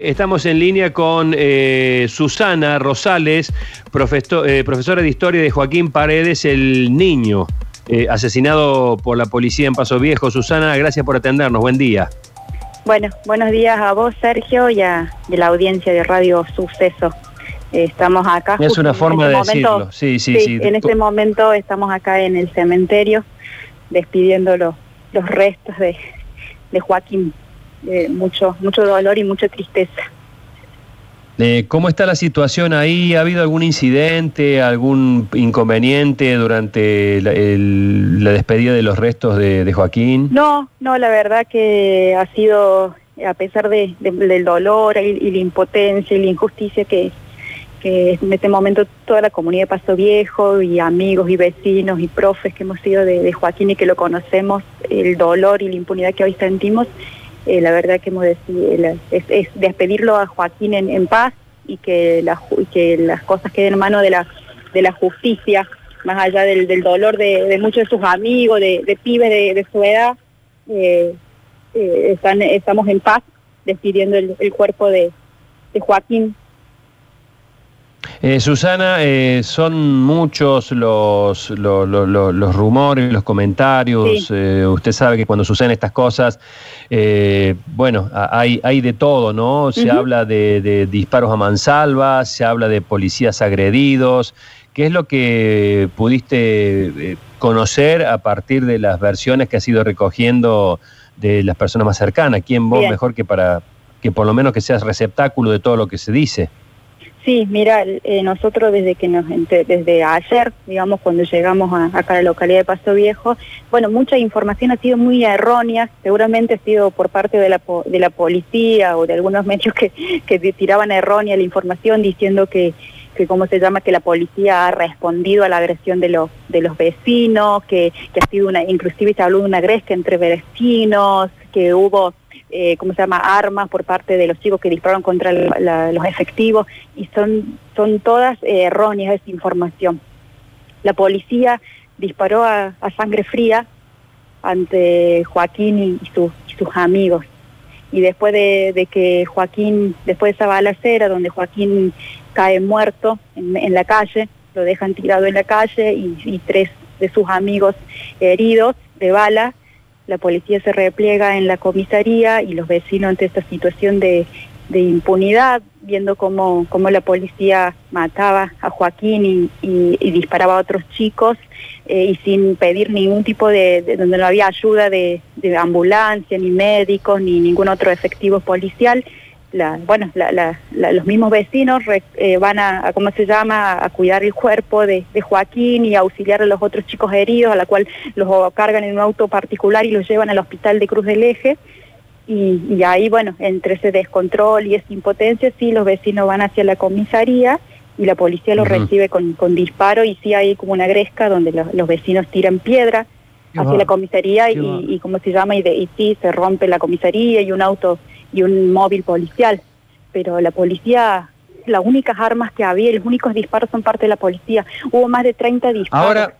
Estamos en línea con eh, Susana Rosales, profesor, eh, profesora de historia de Joaquín Paredes, el niño eh, asesinado por la policía en Paso Viejo. Susana, gracias por atendernos. Buen día. Bueno, buenos días a vos, Sergio, y a de la audiencia de Radio Suceso. estamos acá. Es una forma este de decirlo. Sí, sí, sí. En este momento estamos acá en el cementerio despidiendo los, los restos de, de Joaquín mucho, mucho dolor y mucha tristeza. Eh, ¿Cómo está la situación ahí? ¿Ha habido algún incidente, algún inconveniente durante la, despedida de los restos de, Joaquín? No, no, la verdad que ha sido, a pesar de, del dolor y, la impotencia y la injusticia que, que en este momento toda la comunidad de Paso Viejo y amigos y vecinos y profes que hemos sido de Joaquín y que lo conocemos, el dolor y la impunidad que hoy sentimos, eh, la verdad que hemos decidido, es, despedirlo a Joaquín en, paz y que, que las cosas queden en manos de la, de la justicia, más allá del, dolor de, muchos de sus amigos, de, pibes de, su edad, eh, eh, estamos en paz despidiendo el, cuerpo de, Joaquín eh, Susana, eh, son muchos los, los, rumores, los comentarios. Eh, usted sabe que cuando suceden estas cosas, bueno, hay, hay de todo, ¿no? Se habla de, disparos a mansalva, se habla de policías agredidos. ¿Qué es lo que pudiste conocer a partir de las versiones que has ido recogiendo de las personas más cercanas? ¿Quién vos mejor que para que por lo menos que seas receptáculo de todo lo que se dice? Sí, mira, eh, nosotros desde que nos desde ayer, digamos, cuando llegamos a, acá a la localidad de Paso Viejo, bueno, mucha información ha sido muy errónea, seguramente ha sido por parte de la, de la policía o de algunos medios que, que tiraban errónea la información diciendo que, que cómo se llama, que la policía ha respondido a la agresión de los, de los vecinos, que, que ha sido una, inclusive se habló de una gresca entre vecinos, que hubo eh, ¿cómo se llama?, armas por parte de los chicos que dispararon contra los efectivos y son, son todas eh, erróneas esa información. La policía disparó a, sangre fría ante Joaquín y, sus amigos. Y después de, que Joaquín, después de esa balacera donde Joaquín cae muerto en, la calle, lo dejan tirado en la calle y tres de sus amigos heridos de bala, la policía se repliega en la comisaría y los vecinos ante esta situación de, impunidad, viendo cómo, cómo, la policía mataba a Joaquín y, disparaba a otros chicos eh, y sin pedir ningún tipo de, donde no había ayuda de, de ambulancia, ni médicos, ni ningún otro efectivo policial bueno, los mismos vecinos eh, van a, ¿cómo se llama?, a cuidar el cuerpo de, Joaquín y a auxiliar a los otros chicos heridos, a la cual los cargan en un auto particular y los llevan al hospital de Cruz del Eje. Y, ahí, bueno, entre ese descontrol y esa impotencia, sí, los vecinos van hacia la comisaría y la policía los recibe con, disparo y sí hay como una gresca donde los, vecinos tiran piedra hacia la comisaría y, y, ¿cómo se llama? Y, de, y sí, se rompe la comisaría y un auto y un móvil policial. Pero la policía, las únicas armas que había, los únicos disparos son parte de la policía. Hubo más de 30 disparos. Ahora...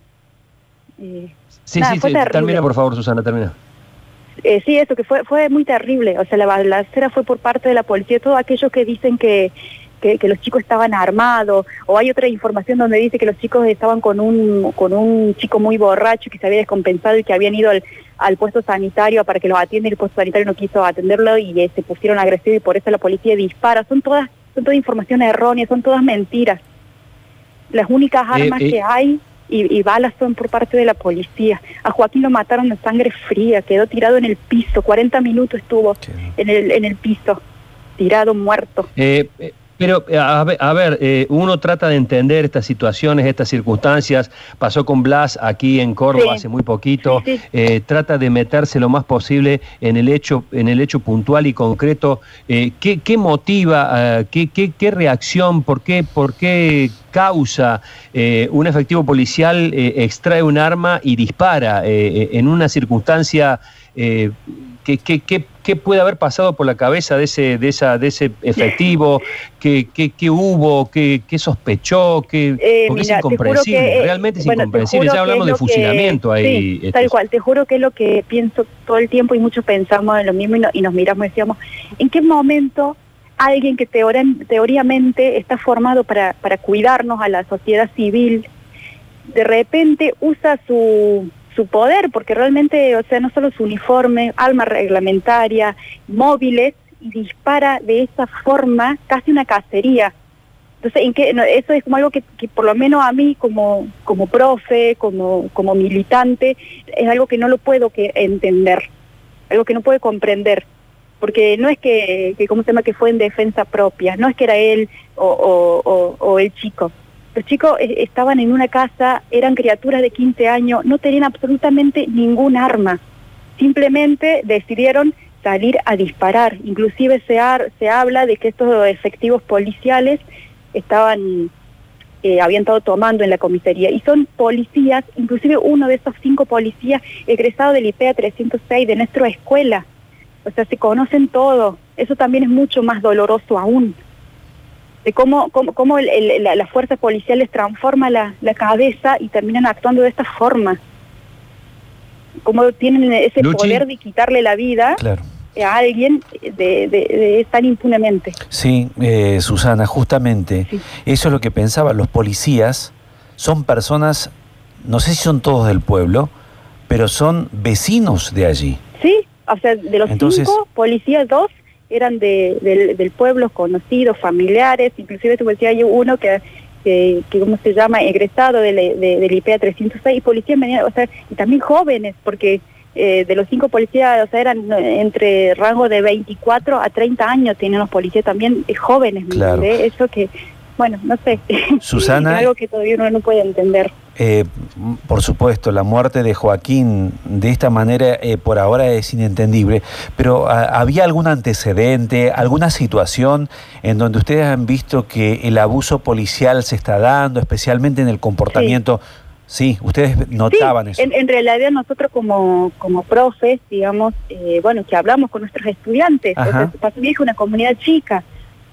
Eh, sí, sí, termina por favor, Susana, termina. Eh, sí, eso que fue fue muy terrible. O sea, la balacera fue por parte de la policía. Todos aquellos que dicen que, que, los chicos estaban armados, o hay otra información donde dice que los chicos estaban con un, con un chico muy borracho que se había descompensado y que habían ido al, al puesto sanitario para que los atienda y el puesto sanitario no quiso atenderlo y eh, se pusieron agresivos y por eso la policía dispara. Son todas, son todas informaciones erróneas, son todas mentiras. Las únicas eh, armas eh. que hay y, balas son por parte de la policía. A Joaquín lo mataron de sangre fría, quedó tirado en el piso, 40 minutos estuvo en el, en el piso, tirado, muerto. Pero, eh, a ver, eh, uno trata de entender estas situaciones, estas circunstancias. Pasó con Blas aquí en Córdoba hace muy poquito. Eh, trata de meterse lo más posible en el hecho, en el hecho puntual y concreto. ¿qué, ¿qué, motiva, qué, qué, qué, reacción, por qué, por qué causa un efectivo policial extrae un arma y dispara en una circunstancia ¿Qué, qué, puede haber pasado por la cabeza de ese, de esa, de ese efectivo? ¿Qué, qué, hubo? ¿Qué, sospechó? ¿Qué, eh, porque es incomprensible, realmente es incomprensible. Ya hablamos de fusilamiento ahí. Sí, tal cual, te juro que es lo que pienso todo el tiempo y muchos pensamos en lo mismo y, nos miramos y decíamos, ¿en qué momento alguien que teóricamente está formado para, para cuidarnos a la sociedad civil, de repente usa su, su poder, porque realmente, o sea, no solo su uniforme, alma reglamentaria, móviles, y dispara de esa forma casi una cacería. Entonces, ¿en qué? eso es como algo que, por lo menos a mí como, como profe, como, como militante, es algo que no lo puedo que entender, algo que no puedo comprender porque no es que, que ¿cómo se llama?, que fue en defensa propia, no es que era él o, el chico. Los chicos estaban en una casa, eran criaturas de 15 años, no tenían absolutamente ningún arma, simplemente decidieron salir a disparar. Inclusive se, se habla de que estos efectivos policiales estaban eh, habían estado tomando en la comisaría. Y son policías, inclusive uno de esos cinco policías egresado del IPEA 306 de nuestra escuela. O sea, se conocen todo. Eso también es mucho más doloroso aún. De cómo, cómo, cómo las fuerzas policiales transforman la, cabeza y terminan actuando de esta forma. Cómo tienen ese poder de quitarle la vida a alguien de, tan impunemente. Sí, eh, Susana, justamente eso es lo que pensaban los policías. Son personas, no sé si son todos del pueblo, pero son vecinos de allí. Sí, o sea, de los cinco policías, dos eran de, del, pueblo, conocidos, familiares, inclusive tú decías, hay uno que, que, ¿cómo se llama?, egresado de, del IPA 306, y policías, o sea, y también jóvenes, porque eh, de los cinco policías, o sea, eran entre rango de 24 a 30 años, tienen los policías también eh, jóvenes, claro. Eso que, bueno, no sé, Susana, algo que todavía uno no puede entender. Eh, por supuesto, la muerte de Joaquín de esta manera eh, por ahora es inentendible, pero ah, ¿había algún antecedente, alguna situación en donde ustedes han visto que el abuso policial se está dando, especialmente en el comportamiento? Sí, ustedes notaban eso. En, en, realidad nosotros como, como profes, digamos, eh, bueno, que hablamos con nuestros estudiantes, Viejo es una comunidad chica,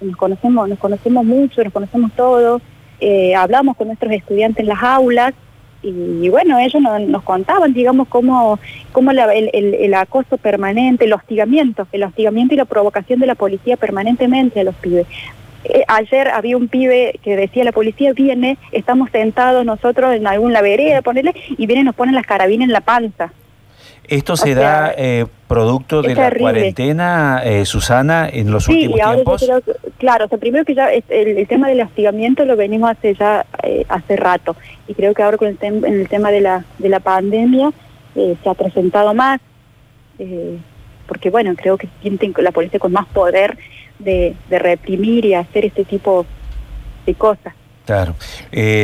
nos conocemos, nos conocemos mucho, nos conocemos todos, eh, hablamos con nuestros estudiantes en las aulas y, bueno, ellos nos contaban, digamos, cómo, cómo el, el, acoso permanente, el hostigamiento, el hostigamiento y la provocación de la policía permanentemente a los pibes. Eh, ayer había un pibe que decía, la policía viene, estamos sentados nosotros en alguna vereda, ponerle, y vienen y nos ponen las carabinas en la panza. ¿Esto se da eh, producto de la cuarentena, eh, Susana, en los últimos tiempos? claro, o primero que ya el, tema del hostigamiento lo venimos hace ya eh, hace rato y creo que ahora con el en el tema de la, de la pandemia se ha presentado más, porque bueno, creo que sienten la policía con más poder de, de reprimir y hacer este tipo de cosas. Claro,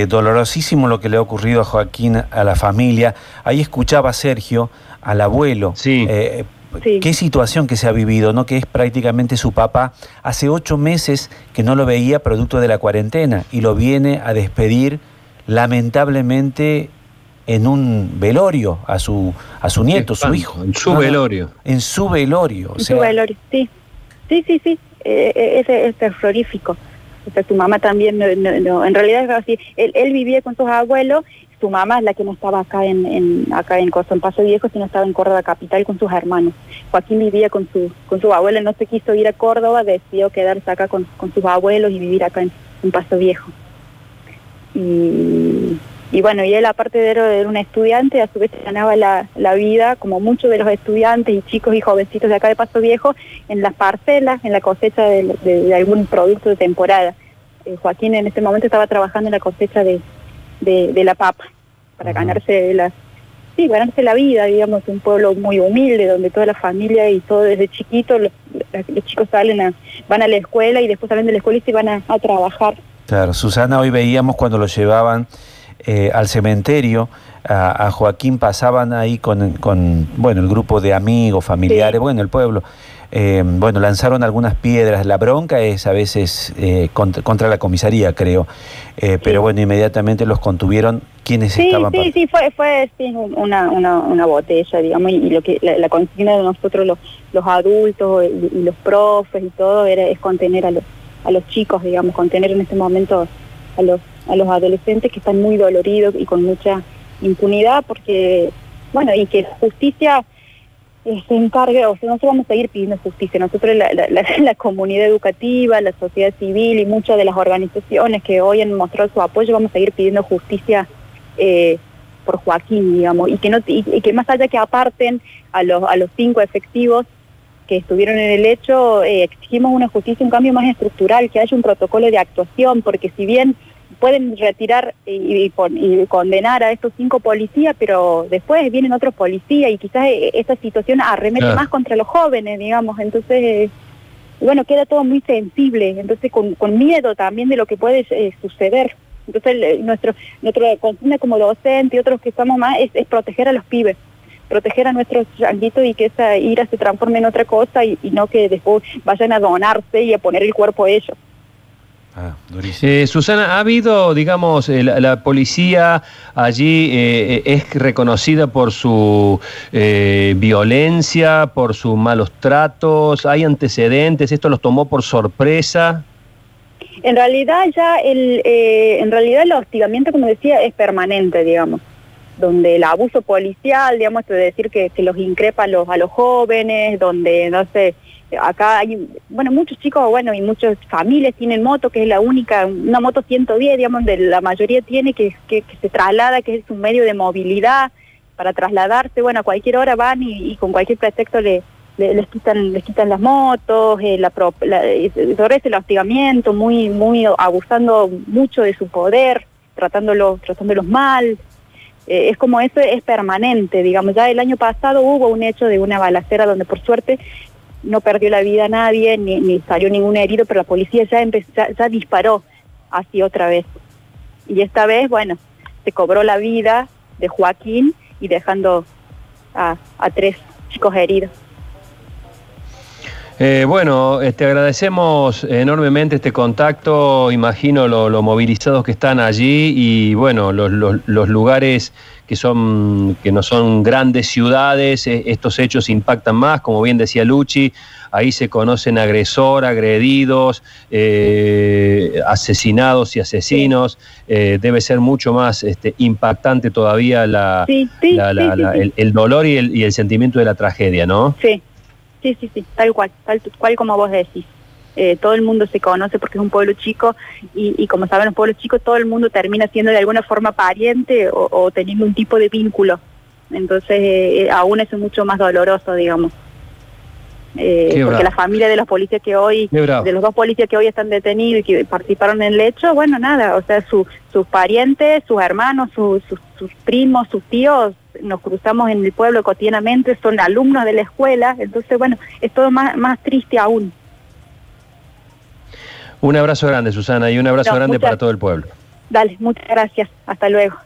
dolorosísimo lo que le ha ocurrido a Joaquín, a la familia. Ahí escuchaba Sergio al abuelo. Eh, sí. Qué situación que se ha vivido, ¿no? Que es prácticamente su papá. Hace ocho meses que no lo veía producto de la cuarentena y lo viene a despedir lamentablemente en un velorio a su a su nieto, su hijo. En su velorio. En su velorio. En su velorio, sí. Sí, sí, sí. Eh, eh, es, terrorífico. O sea, su mamá también, no, en realidad es así. Él, él vivía con sus abuelos su mamá es la que no estaba acá en, en acá en, en Paso Viejo, sino estaba en Córdoba Capital con sus hermanos. Joaquín vivía con su, con su abuela, no se quiso ir a Córdoba, decidió quedarse acá con, sus abuelos y vivir acá en, Paso Viejo. Y, y, bueno, y él aparte de era un estudiante, a su vez ganaba la, la, vida, como muchos de los estudiantes y chicos y jovencitos de acá de Paso Viejo, en las parcelas, en la cosecha de, algún producto de temporada. Eh, Joaquín en este momento estaba trabajando en la cosecha de, de, la papa, para ganarse la, sí, ganarse la vida, digamos, un pueblo muy humilde, donde toda la familia y todo desde chiquito, los, chicos salen a, van a la escuela y después salen de la escuela y se van a, trabajar. Claro, Susana, hoy veíamos cuando lo llevaban eh, al cementerio, a, Joaquín pasaban ahí con, con, bueno, el grupo de amigos, familiares, bueno, el pueblo. Eh, bueno, lanzaron algunas piedras. La bronca es a veces eh, contra, la comisaría, creo. Eh, pero bueno, inmediatamente los contuvieron quienes sí, estaban. Sí, sí, fue, fue una, una, una, botella, digamos, y, lo que la, consigna de nosotros, los, los adultos y, los profes y todo, era, es contener a los, a los chicos, digamos, contener en este momento a los, a los adolescentes que están muy doloridos y con mucha impunidad, porque, bueno, y que la justicia eh, se encargue, o sea, nosotros vamos a seguir pidiendo justicia. Nosotros, la, la, comunidad educativa, la sociedad civil y muchas de las organizaciones que hoy han mostrado su apoyo, vamos a seguir pidiendo justicia eh, por Joaquín, digamos, y que, no, y, que más allá que aparten a los, a los cinco efectivos que estuvieron en el hecho, eh, exigimos una justicia, un cambio más estructural, que haya un protocolo de actuación, porque si bien pueden retirar y, condenar a estos cinco policías, pero después vienen otros policías y quizás eh, esta situación arremete más contra los jóvenes, digamos. Entonces, bueno, queda todo muy sensible, entonces con, miedo también de lo que puede eh, suceder. Entonces, nuestro nuestro consigna como docente y otros que estamos más es, proteger a los pibes proteger a nuestros changuitos y que esa ira se transforme en otra cosa y, y no que después vayan a donarse y a poner el cuerpo a ellos. Ah, eh, Susana, ¿ha habido, digamos, eh, la, policía allí eh, es reconocida por su violencia, por sus malos tratos? ¿Hay antecedentes? ¿Esto los tomó por sorpresa? En realidad ya el, en realidad el hostigamiento, como decía, es permanente, digamos donde el abuso policial, digamos, es decir que, que los increpa los, a los jóvenes, donde, no sé, acá hay, bueno, muchos chicos, bueno, y muchas familias tienen moto, que es la única, una moto 110, digamos, de la mayoría tiene, que, que, se traslada, que es un medio de movilidad para trasladarse, bueno, a cualquier hora van y, con cualquier pretexto le, les quitan les quitan las motos, eh, la, la, el hostigamiento, muy muy abusando mucho de su poder, tratándolos tratándolos mal. Eh, es como eso es permanente, digamos. Ya el año pasado hubo un hecho de una balacera donde por suerte no perdió la vida nadie, ni, salió ningún herido, pero la policía ya, ya, disparó así otra vez. Y esta vez, bueno, se cobró la vida de Joaquín y dejando a, tres chicos heridos. Eh, bueno, te este, agradecemos enormemente este contacto, imagino lo, movilizados que están allí y bueno, los, los lugares que, son, que no son grandes ciudades, eh, estos hechos impactan más, como bien decía Luchi, ahí se conocen agresor, agredidos, eh, asesinados y asesinos, eh, debe ser mucho más este, impactante todavía la, el, dolor y el, y el sentimiento de la tragedia, ¿no? Sí, sí, sí, sí, tal cual, tal cual como vos decís. Eh, todo el mundo se conoce porque es un pueblo chico y, como saben los pueblos chicos todo el mundo termina siendo de alguna forma pariente o, teniendo un tipo de vínculo. Entonces eh, eh, aún eso es mucho más doloroso, digamos. porque la familia de los policías que hoy, de los dos policías que hoy están detenidos y que participaron en el hecho, bueno, nada, o sea, sus parientes, sus hermanos, sus primos, sus tíos, nos cruzamos en el pueblo cotidianamente, son alumnos de la escuela, entonces, bueno, es todo más, más triste aún. Un abrazo grande, Susana, y un abrazo grande para todo el pueblo. Dale, muchas gracias. Hasta luego.